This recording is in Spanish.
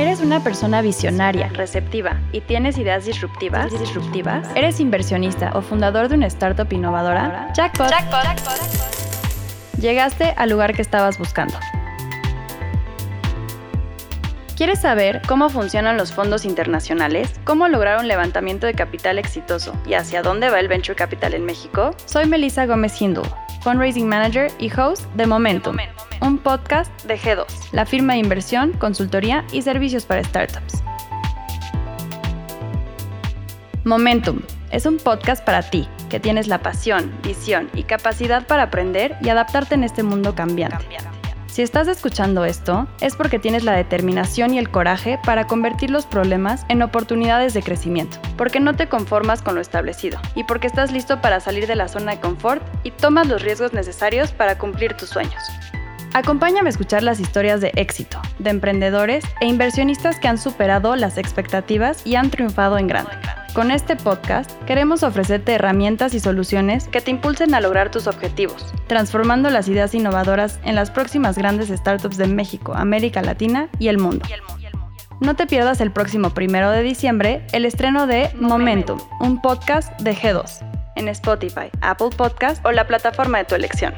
¿Eres una persona visionaria, receptiva y tienes ideas disruptivas? disruptivas? ¿Eres inversionista o fundador de una startup innovadora? Jackpot. Llegaste al lugar que estabas buscando. ¿Quieres saber cómo funcionan los fondos internacionales? ¿Cómo lograr un levantamiento de capital exitoso? ¿Y hacia dónde va el venture capital en México? Soy Melissa Gómez Hindul, fundraising manager y host de Momentum, un podcast de G2, la firma de inversión, consultoría y servicios para startups. Momentum es un podcast para ti, que tienes la pasión, visión y capacidad para aprender y adaptarte en este mundo cambiante. Si estás escuchando esto, es porque tienes la determinación y el coraje para convertir los problemas en oportunidades de crecimiento, porque no te conformas con lo establecido y porque estás listo para salir de la zona de confort y tomas los riesgos necesarios para cumplir tus sueños. Acompáñame a escuchar las historias de éxito, de emprendedores e inversionistas que han superado las expectativas y han triunfado en grande. Con este podcast queremos ofrecerte herramientas y soluciones que te impulsen a lograr tus objetivos, transformando las ideas innovadoras en las próximas grandes startups de México, América Latina y el mundo. No te pierdas el próximo primero de diciembre el estreno de Momentum, un podcast de G2, en Spotify, Apple Podcast o la plataforma de tu elección.